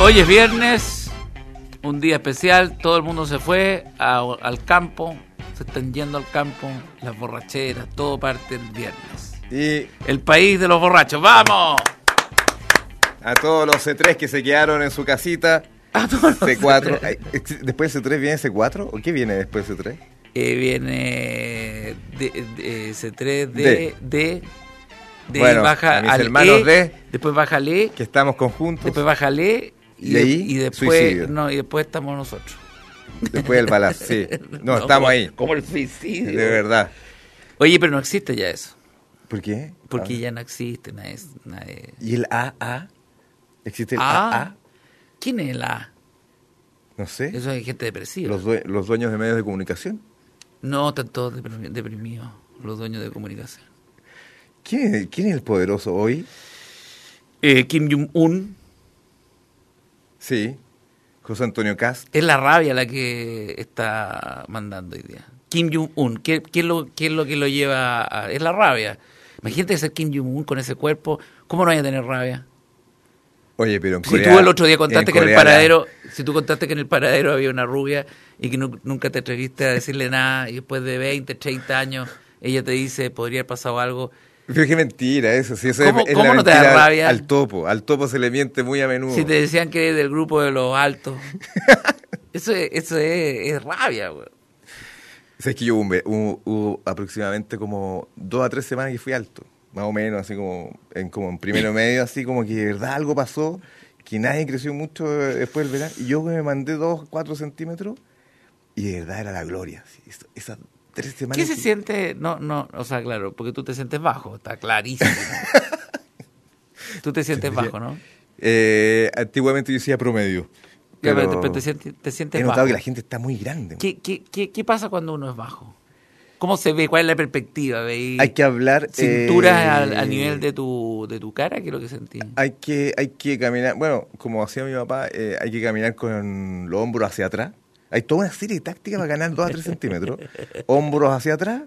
Hoy es viernes, un día especial, todo el mundo se fue a- al campo, se están yendo al campo, las borracheras, todo parte el viernes. Y El país de los borrachos, ¡vamos! a todos los C3 que se quedaron en su casita, A todos los C4. Ay, ex- ¿Después del C3 viene C4? ¿O qué viene después del C3? Eh, viene de, de- C3 D. D, D, D Bueno, baja a mis al hermanos E, D. después baja al E, Que estamos conjuntos. después baja al E, y, de- y después suicidio. no, y después estamos nosotros. Después del balazo, sí. No, estamos como- ahí. Como el suicidio. De verdad. Oye, pero no existe ya eso. ¿Por qué? Porque Ah. ya no existe nadie. nadie- ¿Y el AA? ¿Existe el Ah. AA? ¿Quién es la? No sé. Eso es gente depresiva. Los, due- los dueños de medios de comunicación. No, están todos deprimi- deprimidos, los dueños de comunicación. ¿Quién es, quién es el poderoso hoy? Eh, Kim Jong-un, Sí. José Antonio Cast. es la rabia la que está mandando hoy día. Kim Jong-un, ¿qué, qué es lo, ¿qué es lo que lo lleva a...? Es la rabia. Imagínate ser Kim Jong-un con ese cuerpo, ¿cómo no vaya a tener rabia? Oye, pero en Si tú el otro día contaste que en el la- paradero, si tú contaste que en el paradero había una rubia y que nu- nunca te atreviste a decirle nada y después de 20, 30 años ella te dice, podría haber pasado algo. Pero qué mentira eso, sí, eso ¿Cómo- es, es cómo la no te da al- rabia? Al topo, al topo se le miente muy a menudo. Si te decían que eres del grupo de los altos. eso es, eso es, es rabia, güey. Sabes que yo hubo, hubo- hubo aproximadamente como dos a tres semanas que fui alto, más o menos, así como en, como en primero medio, así como que de verdad algo pasó, que nadie creció mucho después del verano, y yo me mandé dos, cuatro centímetros, y de verdad era la gloria, así, eso- esas tres semanas. ¿Qué se siente? No, no, o sea, claro, porque tú te sientes bajo, está clarísimo. tú te sientes bajo, ¿no? Eh, antiguamente yo decía promedio. Ya, Pero te, te sientes, te sientes he notado bajo. que la gente está muy grande. ¿Qué, qué, qué, qué pasa cuando uno es bajo? ¿Cómo se ve? ¿Cuál es la perspectiva? ¿Veis Hay que hablar... cintura eh, al, al nivel de tu, de tu cara? ¿Qué es lo que sentí? Hay que, hay que caminar, bueno, como hacía mi papá, eh, hay que caminar con los hombros hacia atrás. Hay toda una serie de tácticas para ganar 2 a 3 centímetros. Hombros hacia atrás.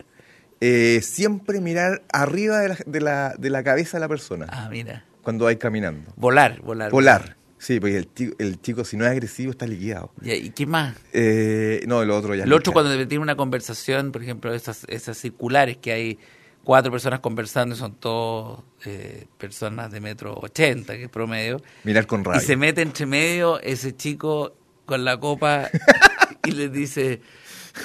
eh, siempre mirar arriba de la, de, la, de la cabeza de la persona Ah, mira. cuando hay caminando. Volar, volar. Volar. Sí, porque el chico, el chico si no es agresivo está liquidado. ¿Y qué más? Eh, no, el otro ya. El otro cuando tiene una conversación, por ejemplo, esas, esas circulares que hay cuatro personas conversando y son todos eh, personas de metro ochenta, que es promedio, Mirar con rabia. y se mete entre medio ese chico con la copa y le dice,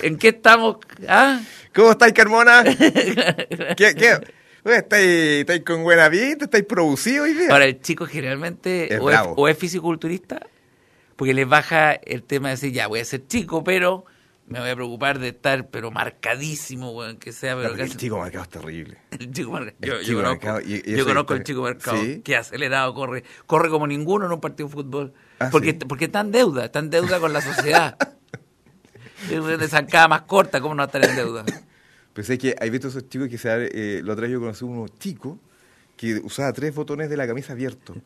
¿en qué estamos? ¿Ah? ¿Cómo estáis, Carmona? ¿Qué? qué? ¿Estáis, estáis con buena pinta? ¿Estáis producidos hoy día? Ahora, el chico generalmente Es o, es, bravo. o es fisiculturista, porque les baja el tema de decir, ya, voy a ser chico, pero me voy a preocupar de estar, pero marcadísimo, weón, que sea, pero casi- el chico marcado es terrible. El chico marcado. Yo, yo chico conozco, marcado, y- y yo conozco el chico marcado. ¿Sí? Que acelerado corre. Corre como ninguno en un partido de fútbol. Ah, porque, ¿sí? porque está en deuda. Está en deuda con la sociedad. de zancada más corta. ¿Cómo no estar en deuda? Pero sé que hay visto esos chicos que se eh, la otra yo conocí uno chico que usaba tres botones de la camisa abiertos.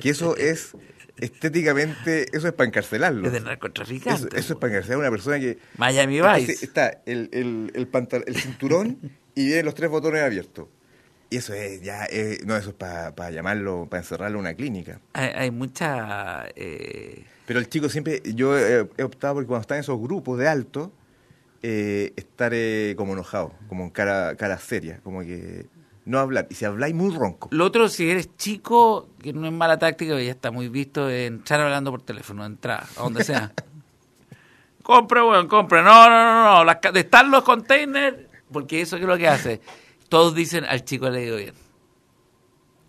Que eso es estéticamente, eso es para encarcelarlo. Es de Eso, narcotraficante. eso es para encarcelar a una persona que Miami Vice. está el, el, el, pantal- el cinturón y vienen los tres botones abiertos. Y eso es ya, eh, no, eso es para llamarlo, para encerrarlo en una clínica. Hay, hay mucha... eh, Pero el chico siempre, yo he, he optado porque cuando están en esos grupos de alto, eh, estar eh, como enojado, como en cara, cara seria, como que no hablar. Y si habláis muy ronco. Lo otro, si eres chico, que no es mala táctica, ya está muy visto, es entrar hablando por teléfono, entrar, a donde sea. compre, weón, compre. No, no, no, no. Las, estar los containers, porque eso es lo que hace. Todos dicen, al chico le ha ido bien.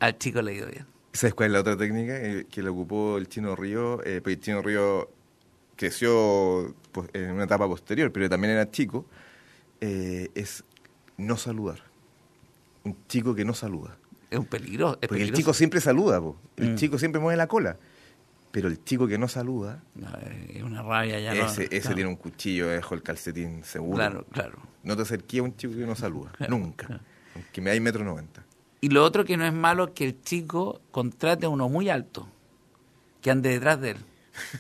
Al chico le ha ido bien. ¿Sabes cuál es la otra técnica eh, que le ocupó el Chino Río? Eh, porque el Chino Río creció pues, en una etapa posterior, pero también era chico. eh, es no saludar. Un chico que no saluda. Es un peligro. Es Porque el chico siempre saluda, po. el Mm. chico siempre mueve la cola. Pero el chico que no saluda, No, es una rabia ya. no- ese, ese claro. tiene un cuchillo debajo el calcetín seguro. Claro, claro. No te acerques a un chico que no saluda, Claro, nunca. claro. Aunque me hay metro noventa. Y lo otro que no es malo es que el chico contrate a uno muy alto, que ande detrás de él.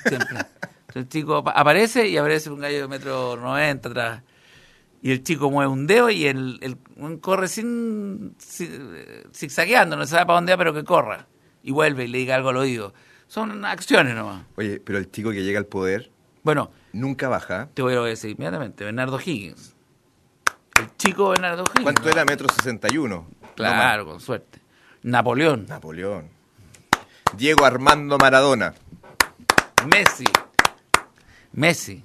Siempre. Entonces el chico apa- aparece y aparece un gallo de metro noventa atrás. Y el chico mueve un dedo y el, el corre sin, sin- zigzagueando, no sabe para dónde va, pero que corra. y vuelve y le diga algo al oído. Son acciones nomás. Oye, pero el chico que llega al poder Bueno, nunca baja. te voy a decir inmediatamente, Bernardo Higgins. El chico Bernardo Higgins. ¿Cuánto ¿no? era? Metro sesenta y uno. Claro, con suerte. Napoleón, Napoleón. Diego Armando Maradona. Messi. Messi.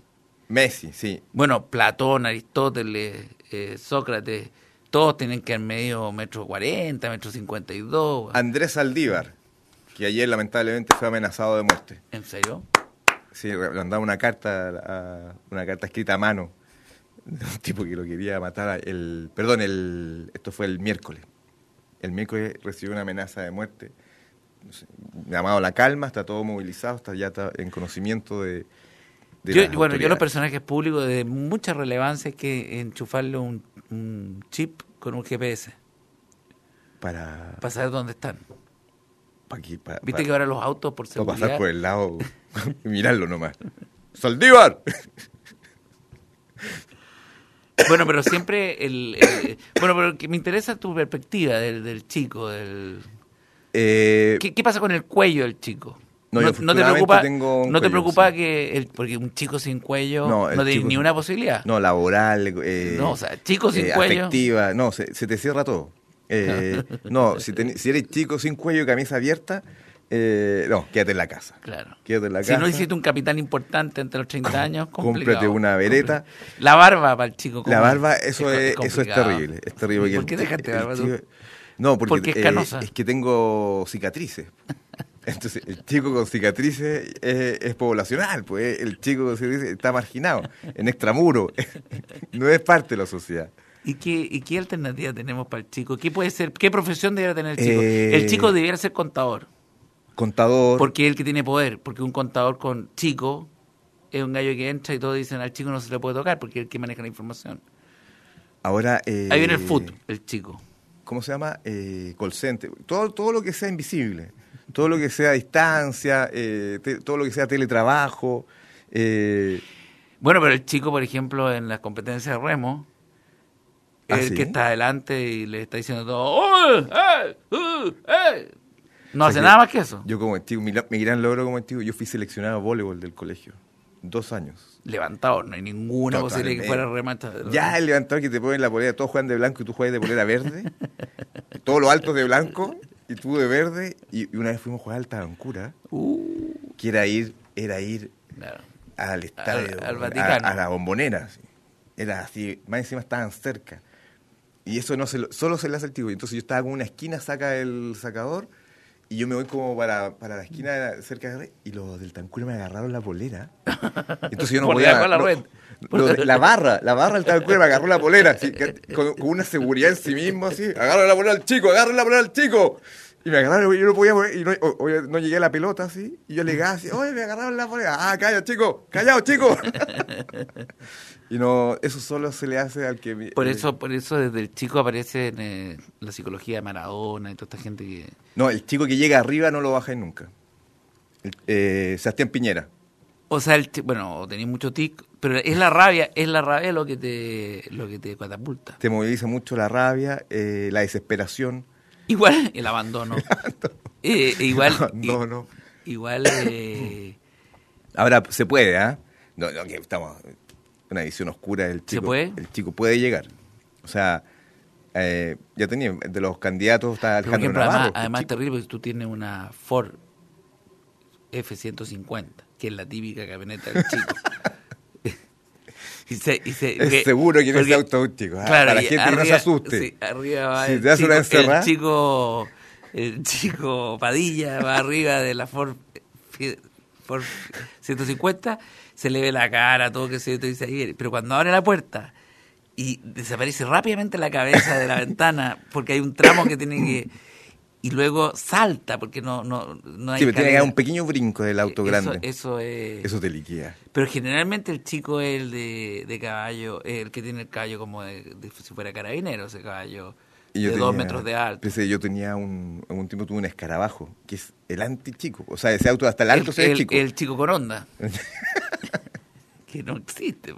Messi, sí. Bueno, Platón, Aristóteles, eh, Sócrates, todos tienen que haber medio metro cuarenta, metro cincuenta y dos. Andrés Aldívar, que ayer lamentablemente fue amenazado de muerte. ¿En serio? Sí, le mandaba una carta, a- una carta escrita a mano un tipo que lo quería matar. El, perdón, el, esto fue el miércoles. El miércoles recibió una amenaza de muerte. No sé, llamado La Calma, está todo movilizado, está ya está en conocimiento de... de Yo, bueno, yo los personajes públicos de mucha relevancia es que enchufarle un, un chip con un GPS Para, para saber dónde están. Viste que ahora los autos por para seguridad... pasar por el lado y mirarlo nomás. ¡Saldívar! Bueno, pero siempre el, el- bueno, pero que me interesa tu perspectiva del, del chico, del Eh, ¿Qué, qué pasa con el cuello del chico? No, te preocupa, tengo no te preocupa sí. que el, porque un chico sin cuello No, no, tiene ni una posibilidad. No, laboral. eh, No, o sea, chico sin eh, cuello. Afectiva. No, se, se te cierra todo. Eh, no, si, ten- si eres chico sin cuello y camisa abierta, eh, no, quédate en la casa. Claro. Quédate en la Si casa. no hiciste un capitán importante entre los 30 años, complicado. Cómprate una vereta. La barba para el chico. La ¿cómo barba, eso es, eso es terrible. Es terrible. ¿Por qué dejaste barba tú? No, porque, Porque es eh, es que tengo cicatrices. Entonces, el chico con cicatrices es, es poblacional, pues el chico con cicatrices está marginado, en extramuro, no es parte de la sociedad. ¿Y qué, ¿Y qué alternativa tenemos para el chico? ¿Qué puede ser? ¿Qué profesión debería tener el chico? Eh, El chico debería ser contador, Contador, porque es el que tiene poder, porque un contador con chico es un gallo que entra y todos dicen al chico no se le puede tocar porque es el que maneja la información. ahora... eh, Ahí viene el foot, el chico. ¿Cómo se llama? Eh, call center. Todo, todo lo que sea invisible, todo lo que sea distancia, eh, te- todo lo que sea teletrabajo. eh, Bueno, pero el chico, por ejemplo, en las competencias de remo, ¿Ah, es el sí? que está adelante y le está diciendo todo, "Oh, eh, uh, eh". No O hace sea nada más que eso. Yo como antiguo, mi, mi gran logro como antiguo, yo fui seleccionado a voleibol del colegio. Dos años. Levantador, no hay ninguna posibilidad de que fuera remata. Ya el levantador que te ponen la polera, todos juegan de blanco y tú juegas de polera verde. todos los altos de blanco y tú de verde. Y, y una vez fuimos a jugar al Tabancura, Uh, que era ir, era ir claro. al estadio, al a- Vaticano. A, la bombonera. Era así, más encima estaban cerca. Y eso no se lo- solo se le hace al tipo. Entonces yo estaba con una esquina, saca el sacador, y yo me voy como para, para la esquina de la- cerca de la y los del Tancura me agarraron la polera. Entonces yo no podía. la no- red. de- la barra, la barra del Tancura me agarró la polera, así, con, con una seguridad en sí mismo, así. Agarra la polera al chico, agarra la polera al chico. Y me agarraron, y yo no podía mover, y no, o- o- no llegué a la pelota así, y yo le así, oye, me agarraron la polera, ah, calla, chico, callado, chico. y no, eso solo se le hace al que... Por eh, eso, por eso desde el chico aparece en eh, la psicología de Maradona y toda esta gente que... No, el chico que llega arriba no lo baja nunca. El- eh, Sebastián Piñera. O sea, el bueno, tenéis mucho tic, pero es la rabia, es la rabia lo que te, lo que te catapulta. Te moviliza mucho la rabia, eh, la desesperación. Igual el abandono. Eh, e igual, No, no. igual Ahora se puede, ¿ah? No, no, que estamos una visión oscura del chico. puede? El chico puede llegar. O sea, eh, ya tenía, de los candidatos está Alejandro ejemplo, Navarro. además, además terrible porque tú tienes una Ford F-150, que es la típica camioneta del chico. y se, y se- Es que- seguro que no es auto ah, Claro, para la gente no se asuste. sí, arriba va Si el, te una chico, encerrada. el chico, el chico Padilla va arriba de la Ford, Ford 150, se le ve la cara, todo que se te dice ahí, pero cuando abre la puerta y desaparece rápidamente la cabeza de la ventana porque hay un tramo que tiene que y luego salta porque no no no hay Sí, pero tiene que dar un pequeño brinco del auto Eso- grande. eso es Eso te liquida. pero generalmente el chico es el de, de caballo, el que tiene el caballo como de, de si fuera carabinero, ese caballo Y yo de dos metros de alto. pensé, yo tenía un, algún tiempo tuve un escarabajo, que es el anti-chico. O sea, ese auto hasta el alto el, se ve el- chico. el chico con onda. que no existe.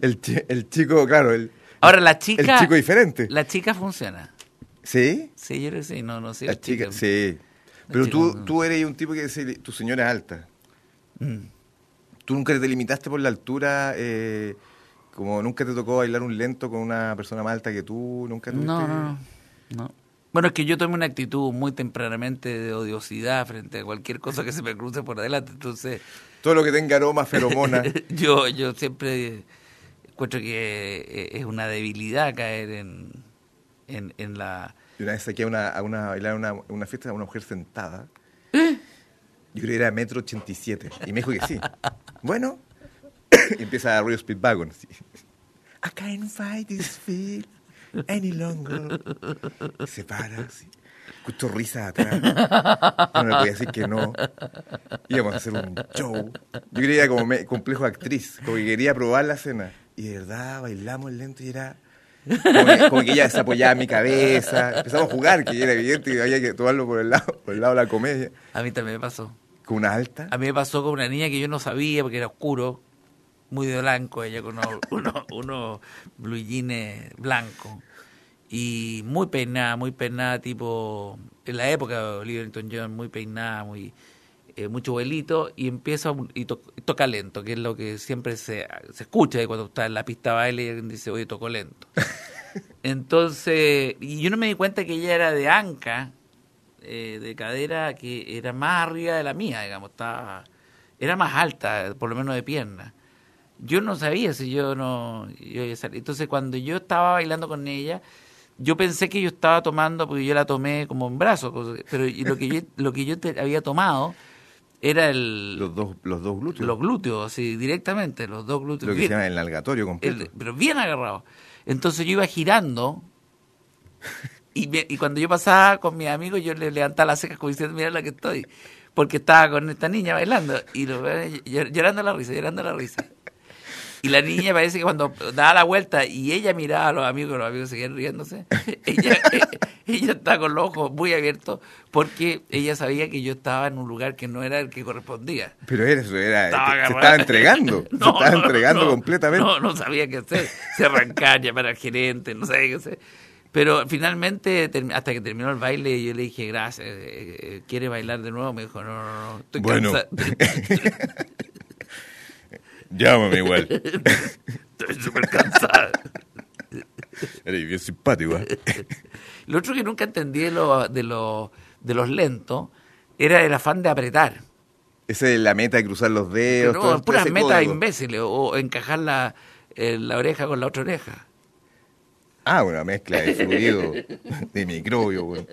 El, el chico, claro, el, Ahora, la chica... el chico diferente. La chica funciona. ¿Sí? Sí, yo creo que sí. No, no sé. La chica, chicas. sí. Pero tú, tú eres un tipo que se- tu señora es alta. Mm. ¿Tú nunca te limitaste por la altura? eh, como nunca te tocó bailar un lento con una persona más alta que tú? ¿Nunca tuviste- No, no, no, no. Bueno, es que yo tomé una actitud muy tempranamente de odiosidad frente a cualquier cosa que se me cruce por adelante. Entonces, Todo lo que tenga aroma, feromona. yo, yo siempre encuentro que eh, es una debilidad caer en, en, en la... Y una vez saqué a una, a una, a bailar una, una fiesta a una mujer sentada. Yo creo que era metro ochenta y siete. Y me dijo que sí. Bueno. Y empieza Río Speedwagon. así. I can't fight this feel any longer. Y se para así. Escucho risas atrás. No le podía decir que no. Íbamos a hacer un show. Yo creía como me- complejo actriz. Como que quería probar la escena. Y de verdad bailamos lento y era... Como que, como que ella se apoyaba en mi cabeza. Empezamos a jugar, que era evidente que había que tomarlo por el lado, por el lado de la comedia. A mí también me pasó. Con una alta. A mí me pasó con una niña que yo no sabía porque era oscuro, muy de blanco, ella con unos, unos, unos blue jeans blancos. Y muy peinada, muy peinada, tipo. En la época de Olivia Newton-John, muy peinada, muy. eh, mucho vuelito, y empieza un- y, to- y toca lento, que es lo que siempre se, se escucha de cuando está en la pista de baile y alguien dice, oye, tocó lento. Entonces, y yo no me di cuenta que ella era de anca, eh, de cadera, que era más arriba de la mía, digamos, estaba, era más alta, por lo menos de pierna. Yo no sabía si yo no... yo iba a salir. Entonces, cuando yo estaba bailando con ella, yo pensé que yo estaba tomando, porque yo la tomé como en brazos, cosa- pero lo que yo, lo que yo te- había tomado era el, Los dos, los dos glúteos. los glúteos, así, directamente, los dos glúteos. lo que bien- se llama el nalgatorio completo. el- pero bien agarrado. Entonces yo iba girando y, me- y cuando yo pasaba con mis amigos yo le levantaba las cejas como diciendo, mira la que estoy. Porque estaba con esta niña bailando y lo, llor- llorando la risa, llorando la risa. Y la niña parece que cuando daba la vuelta y ella miraba a los amigos, los amigos seguían riéndose, ella, ella estaba con los ojos muy abiertos porque ella sabía que yo estaba en un lugar que no era el que correspondía. Pero era eso, era, Estaba se estaba entregando. se estaba no, entregando no, completamente. No, no sabía qué hacer. Se arrancar, llamar al gerente, no sabía qué hacer. Pero finalmente, hasta que terminó el baile, yo le dije, gracias, eh, eh, ¿quiere bailar de nuevo? Me dijo, no, no, no, estoy Bueno. cansado. Llámame igual. Estoy súper cansada. Eres bien simpático. ¿eh? Lo otro que nunca entendí de, lo- de, lo- de los lentos era el afán de apretar. Esa es la meta de cruzar los dedos. Pero no, todo puras metas código. imbéciles o, encajar la, eh, la oreja con la otra oreja. Ah, una mezcla de fluido, de microbio, güey.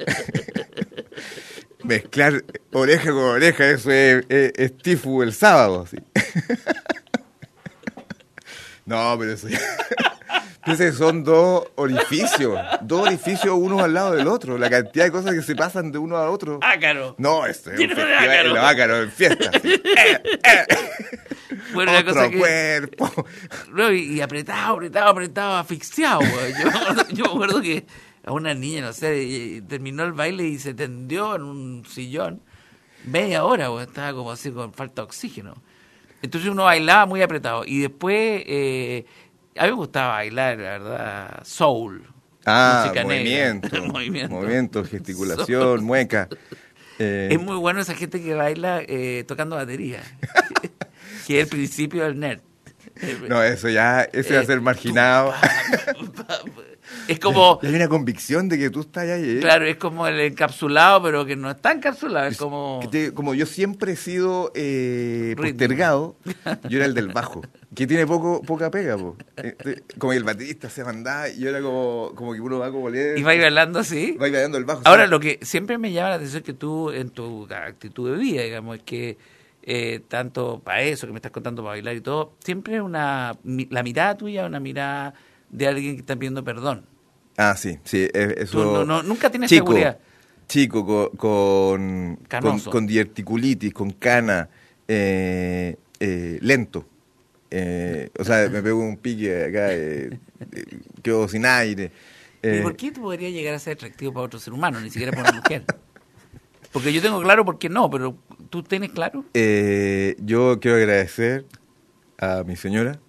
Mezclar oreja con oreja, eso es, es, es tifu el sábado. No, pero eso ya... Son dos orificios, dos orificios uno al lado del otro, la cantidad de cosas que se pasan de uno a otro. Ácaro. No, esto es un de festival ácaro. en la Ácaro, en fiesta. Eh, eh. Bueno, Otro cosa que- cuerpo. No, y, y apretado, apretado, apretado, asfixiado. Yo, me acuerdo- yo me acuerdo que a una niña, no sé, terminó el baile y se tendió en un sillón media hora, güey. Estaba como así con falta de oxígeno. Entonces uno bailaba muy apretado. Y después, eh, a mí me gustaba bailar, la verdad, soul. Ah, música negra. movimiento, Movimiento. movimiento, gesticulación, mueca. Eh, Es muy bueno esa gente que baila eh, tocando batería. que es el principio del nerd. No, eso ya, eso va a ser marginado. Es como, hay una convicción de que tú estás ahí. ¿eh? claro, es como el encapsulado, pero que no está encapsulado, es como... Te- como yo siempre he sido eh, postergado, yo era el del bajo, que tiene poco poca pega. Po. Eh, Como el baterista se mandaba y yo era como, como que uno va como leer, Y va bailando así. va bailando el bajo. Ahora, ¿sabes? lo que siempre me llama la atención es que tú, en tu actitud de vida, digamos, es que eh, tanto para eso que me estás contando, para bailar y todo, siempre una, la mirada tuya una mirada de alguien que está pidiendo perdón. Ah, sí, sí, eh, eso... No- no- nunca tienes chico, seguridad. Chico, co- con, con, Canoso. con diverticulitis, con cana, eh, eh, lento. Eh, o sea, me pego un pique acá, eh, quedo sin aire. ¿Y por qué tú podrías llegar a ser atractivo para otro ser humano, ni siquiera para una mujer? Porque yo tengo claro por qué no, pero ¿tú tienes claro? eh, yo quiero agradecer a mi señora.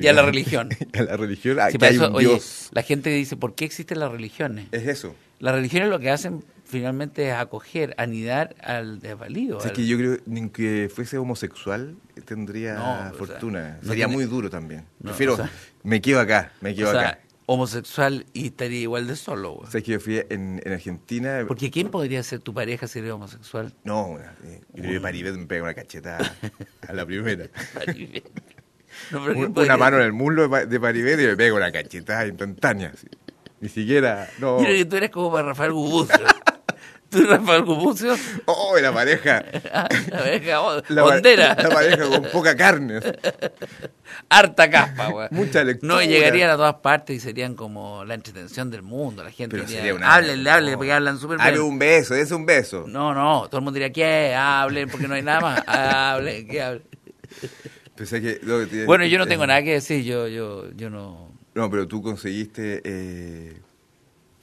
Y a la religión. a la religión, a Sí, que hay eso, un oye, Dios. la gente dice, ¿por qué existen las religiones? Es eso. Las religiones lo que hacen finalmente es acoger, anidar al desvalido. O sea, al- que yo creo ni que fuese homosexual tendría No, o sea, fortuna. no Sería tiene- muy duro también. No, Prefiero, o sea- me quedo acá, me quedo o sea, acá. homosexual y estaría igual de solo. güey. O sea, que yo fui en, en Argentina. Porque ¿quién podría ser tu pareja si eres homosexual? No, eh, yo creo que Paribet me pega una cacheta a la primera. No, pero ¿quién Un- podría una mano en el muslo de Paribet y me pega una cacheta instantánea. así. Ni siquiera. No. Yo creo que tú eres como para Rafael Gubucio. tú eres Rafael Gubucio. Oh, la pareja. la pareja oh, La, hondera. la pareja con poca carne. Harta caspa, güey. Mucha lectura. No, y llegarían a todas partes y serían como la entretención del mundo. La gente Pero diría, sería una. háblenle, háblenle, no. porque hablan súper Hable bien. un beso, es un beso. No, no, todo el mundo diría, ¿qué? Hablen, porque no hay nada más. Hablen, ¿qué hablen? Pensé que- no, tiene- Bueno, yo no tengo nada que decir, yo, yo, yo no... No, pero tú conseguiste. eh,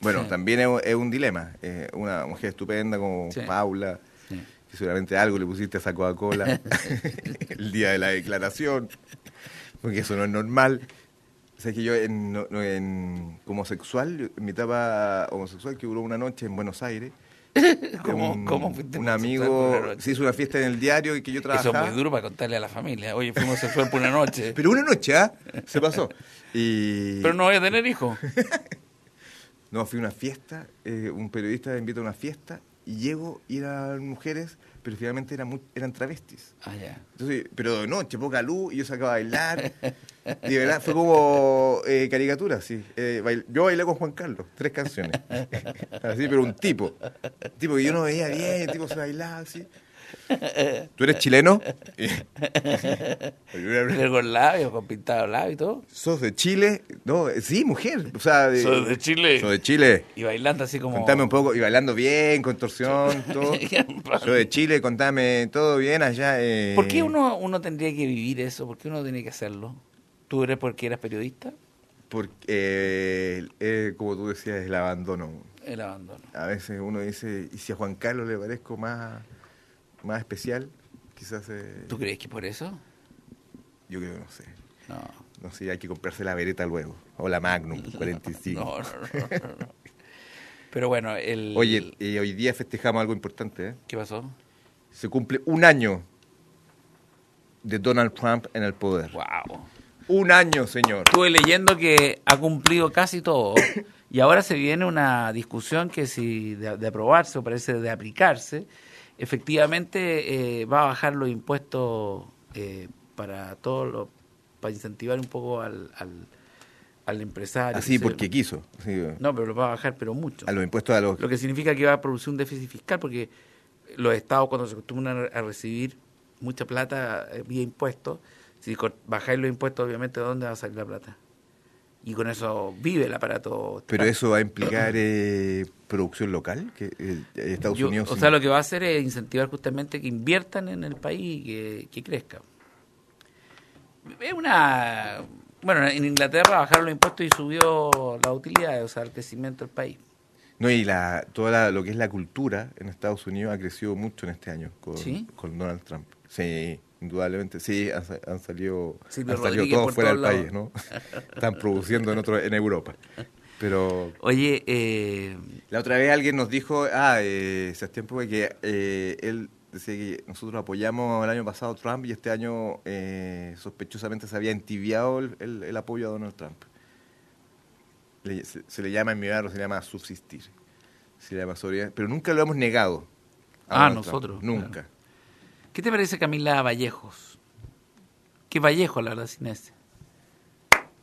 bueno, Sí. también es, es un dilema. eh, una mujer estupenda como Sí. Paula, Sí. que seguramente algo le pusiste a esa Coca-Cola el día de la declaración, porque eso no es normal. O sea, que yo en, en- como homosexual, en mi etapa homosexual que duró una noche en Buenos Aires, ¿Cómo- fuiste un amigo se hizo una fiesta en el diario y que yo Eso trabajaba. es muy duro para contarle a la familia. Oye, fuimos a fue por una noche. Pero una noche, ¿ah? Se pasó. Y... Pero no voy a tener hijos. No, fui a una fiesta, eh, un periodista me invita a una fiesta y llego y eran mujeres, pero finalmente eran, eran travestis. Ah, ya. Entonces, pero de noche, poca luz, y yo sacaba a bailar. Y de verdad fue como eh, caricatura, sí. Eh, bail- yo bailé con Juan Carlos, tres canciones. Así, pero un tipo. Un tipo que yo no veía bien, el tipo se bailaba así. ¿Tú eres chileno? Pero con labios, con pintado labios y todo. ¿Sos de Chile? No, eh, sí, mujer. O sea, de, Soy de Chile. Soy de Chile. Y bailando así como... Contame un poco, y bailando bien, contorsión, todo. Yo de Chile, contame todo bien allá. eh. ¿Por qué uno, uno tendría que vivir eso? ¿Por qué uno tiene que hacerlo? ¿Tú eres porque eras periodista? Porque, eh, eh, como tú decías, el abandono. El abandono. A veces uno dice, ¿y si a Juan Carlos le parezco más, más especial? Quizás, eh, ¿Tú crees que por eso? yo creo, no sé. No. No sé, hay que comprarse la Beretta luego. O la Magnum 45. No, no, no, no, no. Pero bueno, el... Oye, y hoy día festejamos algo importante. ¿eh? ¿Qué pasó? Se cumple un año de Donald Trump en el poder. Wow. Un año, señor. Estuve leyendo que ha cumplido casi todo y ahora se viene una discusión que si de, de aprobarse o parece de aplicarse, efectivamente eh, va a bajar los impuestos eh, para todos los para incentivar un poco al, al, al empresario. Así que porque quiso. sí. No, pero lo va a bajar, pero mucho. A los impuestos a los... Lo que significa que va a producir un déficit fiscal porque los estados cuando se acostumbran a recibir mucha plata eh, vía impuestos, si bajáis los impuestos, obviamente, ¿de dónde va a salir la plata? Y con eso vive el aparato. Pero eso va a implicar eh, producción local, que eh, Estados Yo- Unidos... o sea, lo que va a hacer es incentivar justamente que inviertan en el país y que, que crezca. Es una... Bueno, en Inglaterra bajaron los impuestos y subió la utilidad, o sea, el crecimiento del país. No, y la, toda la- lo que es la cultura en Estados Unidos ha crecido mucho en este año con, ¿Sí? con Donald Trump. Sí, indudablemente. Sí, han, han salido, han salido todos fuera del país, ¿no? Están produciendo en otro, en Europa. Pero Oye, eh, la otra vez alguien nos dijo, ah, eh, Sebastián que eh, él decía que nosotros apoyamos el año pasado a Trump y este año eh, sospechosamente se había entibiado el, el- el apoyo a Donald Trump. Le- se, se le llama en mi barrio, se le llama subsistir. Se le llama sobriedad, pero nunca lo hemos negado. a Ah, Donald Trump, nosotros, Nunca. claro. ¿Qué te parece Camila Vallejos? ¿Qué Vallejo, la verdad, sin ese?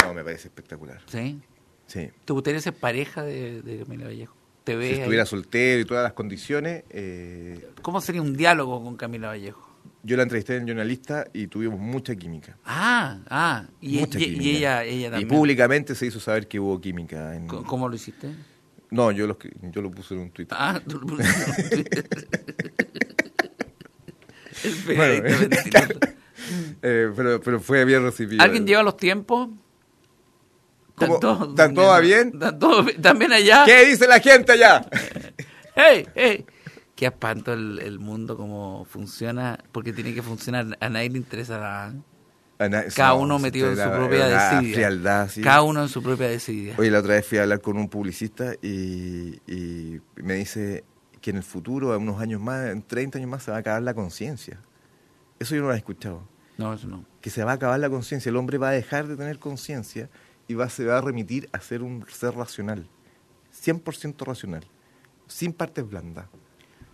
No, me parece espectacular. ¿Sí? Sí. ¿Te gustaría ser pareja de, de Camila Vallejo? ¿Te ves Si ahí? estuviera soltero y todas las condiciones, eh, ¿Cómo sería un diálogo con Camila Vallejo? yo la entrevisté en Jornalista y tuvimos mucha química. Ah, ah, y, mucha y- y química. ella, ella Y también. públicamente se hizo saber que hubo química. En... ¿Cómo- ¿Cómo lo hiciste? No, yo lo, yo lo puse en un tweet. Ah, tú lo pusiste en Twitter. El Bueno. Eh, pero, pero fue bien recibido. ¿Alguien lleva los tiempos? ¿Cómo? todos ¿Están todos bien? ¿Están todos? ¿También allá? ¿Qué dice la gente allá? ¡Hey! ¡Hey! Qué espanto el, el mundo, cómo funciona, porque tiene que funcionar. A nadie le interesa nada. Ana- Cada no, uno metido en su propia la desidia. frialdad, sí. Cada uno en su propia desidia. Oye, la otra vez fui a hablar con un publicista y, y me dice, que en el futuro, en unos años más, en 30 años más, se va a acabar la conciencia. Eso yo no lo he escuchado. No, eso no. Que se va a acabar la conciencia. El hombre va a dejar de tener conciencia y va, se va a remitir a ser un ser racional. 100% racional. Sin partes blandas.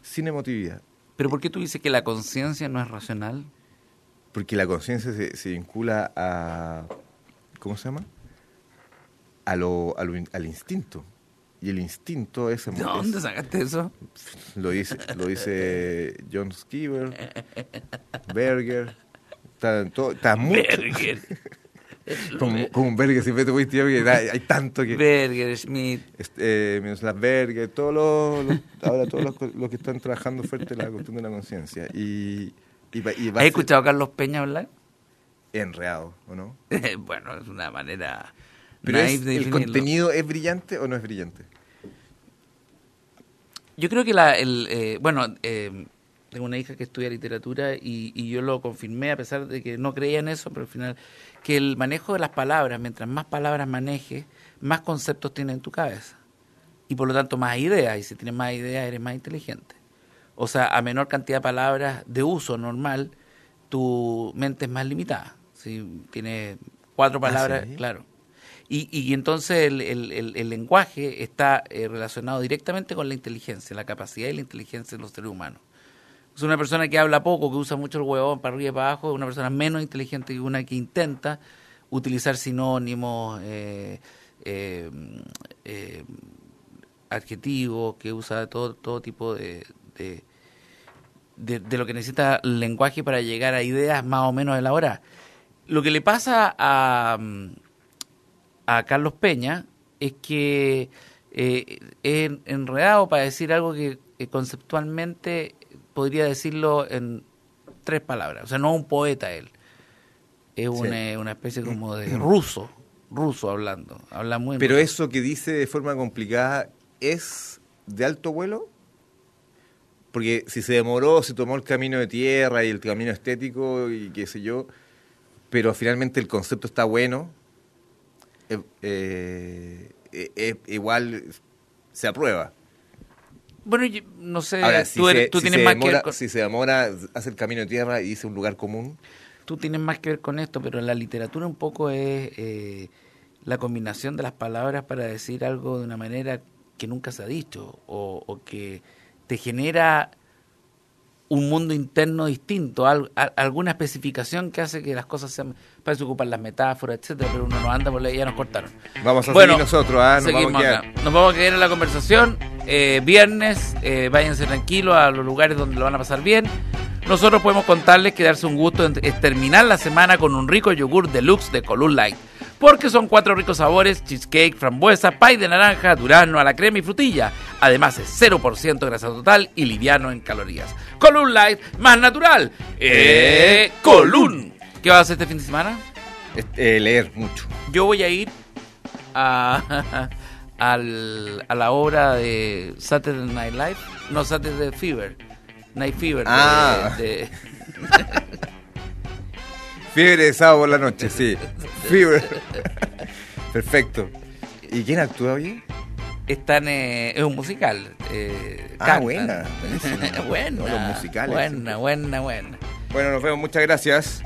Sin emotividad. ¿Pero por qué tú dices que la conciencia no es racional? Porque la conciencia se, se vincula a. ¿Cómo se llama? A lo, a lo in- al instinto. Y el instinto es. ¿De dónde sacaste eso? Lo dice, lo dice John Skiver, Berger. Está, todo- está mucho. Berger. Como, como un Berger, siempre te fuiste porque hay, hay tanto que. Berger, Schmidt. Este, eh, Miroslav Berger, todos los, los- ahora todos los, los que están trabajando fuerte en la cuestión de la conciencia. Y, y, a ¿Has escuchado a Carlos Peña hablar? enredado, ¿o no? bueno, es una manera. Pero es- de ¿el contenido es brillante o no es brillante? Yo creo que la, el, eh, bueno, eh, tengo una hija que estudia literatura y, y yo lo confirmé a pesar de que no creía en eso, pero al final, que el manejo de las palabras, mientras más palabras manejes, más conceptos tienes en tu cabeza. Y por lo tanto más ideas, y si tienes más ideas eres más inteligente. O sea, a menor cantidad de palabras de uso normal, tu mente es más limitada. Si tienes cuatro palabras, ¿sí? claro. Y, y entonces el, lenguaje está eh, relacionado directamente con la inteligencia, la capacidad y la inteligencia de los seres humanos. Es una persona que habla poco, que usa mucho el huevón para arriba y para abajo, es una persona menos inteligente que una que intenta utilizar sinónimos, eh, eh, eh, adjetivos, que usa todo, todo tipo de, de, de- lo que necesita el lenguaje para llegar a ideas más o menos elaboradas. Lo que le pasa a, a Carlos Peña es que eh, es enredado para decir algo que eh, conceptualmente podría decirlo en tres palabras. O sea, no es un poeta él. Es una, una especie como de ruso, ruso hablando. Habla muy Pero eso que dice de forma complicada es de alto vuelo. Porque si se demoró, se tomó el camino de tierra y el camino estético y qué sé yo, pero finalmente el concepto está bueno, eh, eh, eh, igual se aprueba. Bueno, yo no sé, Ahora, si, tú, eres- se, tú si tienes más que demora, ver con, si se demora, hace el camino de tierra y dice un lugar común, tú tienes más que ver con esto, pero la literatura un poco es eh, la combinación de las palabras para decir algo de una manera que nunca se ha dicho o, o que te genera un mundo interno distinto, al- a- alguna especificación que hace que las cosas sean, para eso ocupan las metáforas, etcétera, pero uno no anda por la ya nos cortaron. vamos a Bueno, seguir nosotros, ah, nos Seguimos vamos a. Nos vamos a quedar en la conversación. Eh, viernes, eh, váyanse tranquilos a los lugares donde lo van a pasar bien. Nosotros podemos contarles que darse un gusto en- es terminar la semana con un rico yogur deluxe de Column Light. Porque son cuatro ricos sabores, cheesecake, frambuesa, pie de naranja, durazno, a la crema y frutilla. Además es 0% grasa total y liviano en calorías. Column Light, más natural. Eh, Column. ¿Qué vas a hacer este fin de semana? Este, leer mucho. Yo voy a ir a, la obra de Saturday Night Live, no Saturday Fever, Night Fever. de- Ah. de- Fiebre de sábado por la noche, sí. Fiebre. Perfecto. ¿Y quién actúa hoy? Están, eh, es un musical. Eh, ah, buena. buena. Los musicales. Buena, buena, buena. Bueno, nos vemos. Muchas gracias.